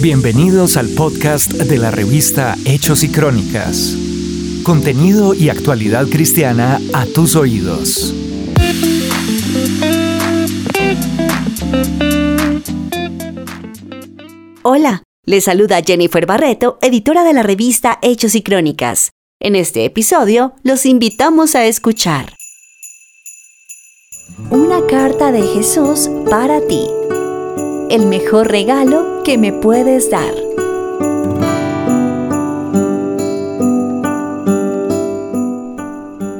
Bienvenidos al podcast de la revista Hechos y Crónicas. Contenido y actualidad cristiana a tus oídos. Hola, les saluda Jennifer Barreto, editora de la revista Hechos y Crónicas. En este episodio los invitamos a escuchar Una carta de Jesús para ti. El mejor regalo que me puedes dar.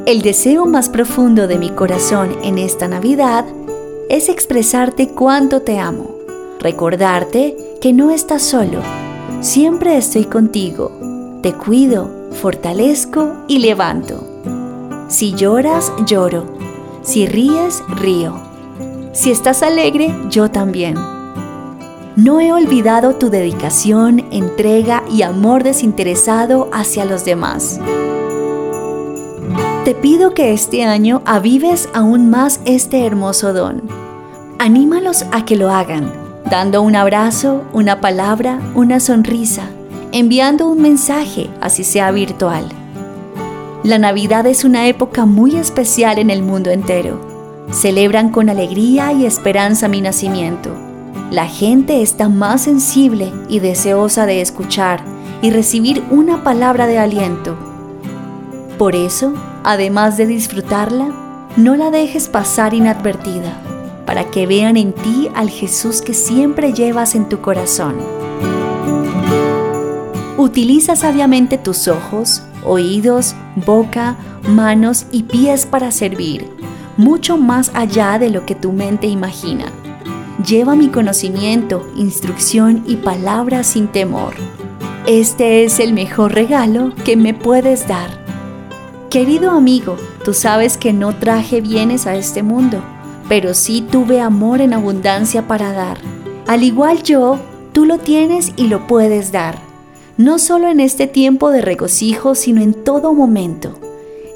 El deseo más profundo de mi corazón en esta Navidad es expresarte cuánto te amo, recordarte que no estás solo, siempre estoy contigo, te cuido, fortalezco y levanto. Si lloras, lloro, si ríes, río, si estás alegre, yo también. No he olvidado tu dedicación, entrega y amor desinteresado hacia los demás. Te pido que este año avives aún más este hermoso don. Anímalos a que lo hagan, dando un abrazo, una palabra, una sonrisa, enviando un mensaje, así sea virtual. La Navidad es una época muy especial en el mundo entero. Celebran con alegría y esperanza mi nacimiento. La gente está más sensible y deseosa de escuchar y recibir una palabra de aliento. Por eso, además de disfrutarla, no la dejes pasar inadvertida, para que vean en ti al Jesús que siempre llevas en tu corazón. Utiliza sabiamente tus ojos, oídos, boca, manos y pies para servir, mucho más allá de lo que tu mente imagina. Lleva mi conocimiento, instrucción y palabras sin temor. Este es el mejor regalo que me puedes dar. Querido amigo, tú sabes que no traje bienes a este mundo, pero sí tuve amor en abundancia para dar. Al igual yo, tú lo tienes y lo puedes dar no solo en este tiempo de regocijo, sino en todo momento.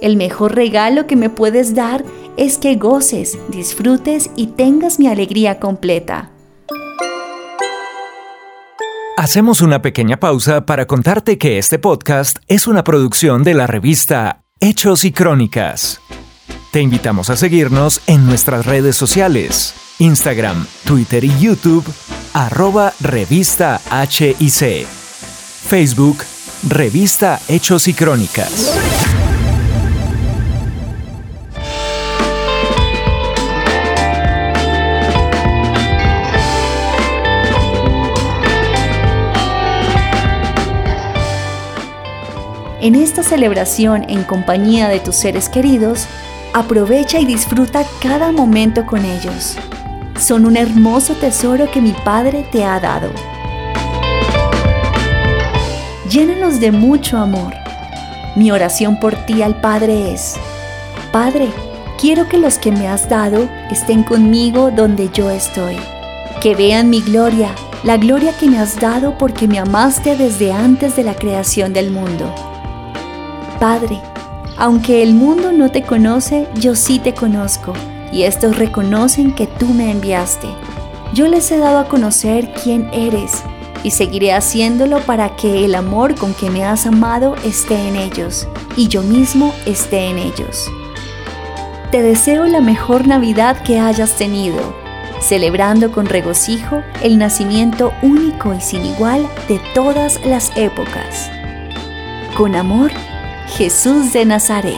El mejor regalo que me puedes dar es que goces, disfrutes y tengas mi alegría completa. Hacemos una pequeña pausa para contarte que este podcast es una producción de la revista Hechos y Crónicas. Te invitamos a seguirnos en nuestras redes sociales, Instagram, Twitter y YouTube, arroba revista HIC. Facebook, Revista Hechos y Crónicas. En esta celebración en compañía de tus seres queridos, aprovecha y disfruta cada momento con ellos. Son un hermoso tesoro que mi Padre te ha dado llénanos de mucho amor. Mi oración por ti al Padre es, Padre, quiero que los que me has dado estén conmigo donde yo estoy, que vean mi gloria, la gloria que me has dado porque me amaste desde antes de la creación del mundo. Padre, aunque el mundo no te conoce, yo sí te conozco, y estos reconocen que tú me enviaste. Yo les he dado a conocer quién eres y seguiré haciéndolo para que el amor con que me has amado esté en ellos y yo mismo esté en ellos. Te deseo la mejor Navidad que hayas tenido, celebrando con regocijo el nacimiento único y sin igual de todas las épocas. Con amor, Jesús de Nazaret.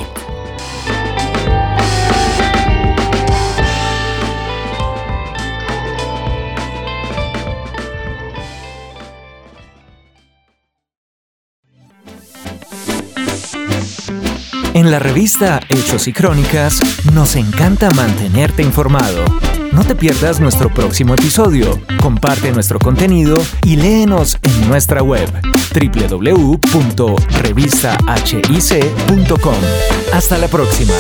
En la revista Hechos y Crónicas nos encanta mantenerte informado. No te pierdas nuestro próximo episodio, comparte nuestro contenido y léenos en nuestra web www.revistahic.com. Hasta la próxima.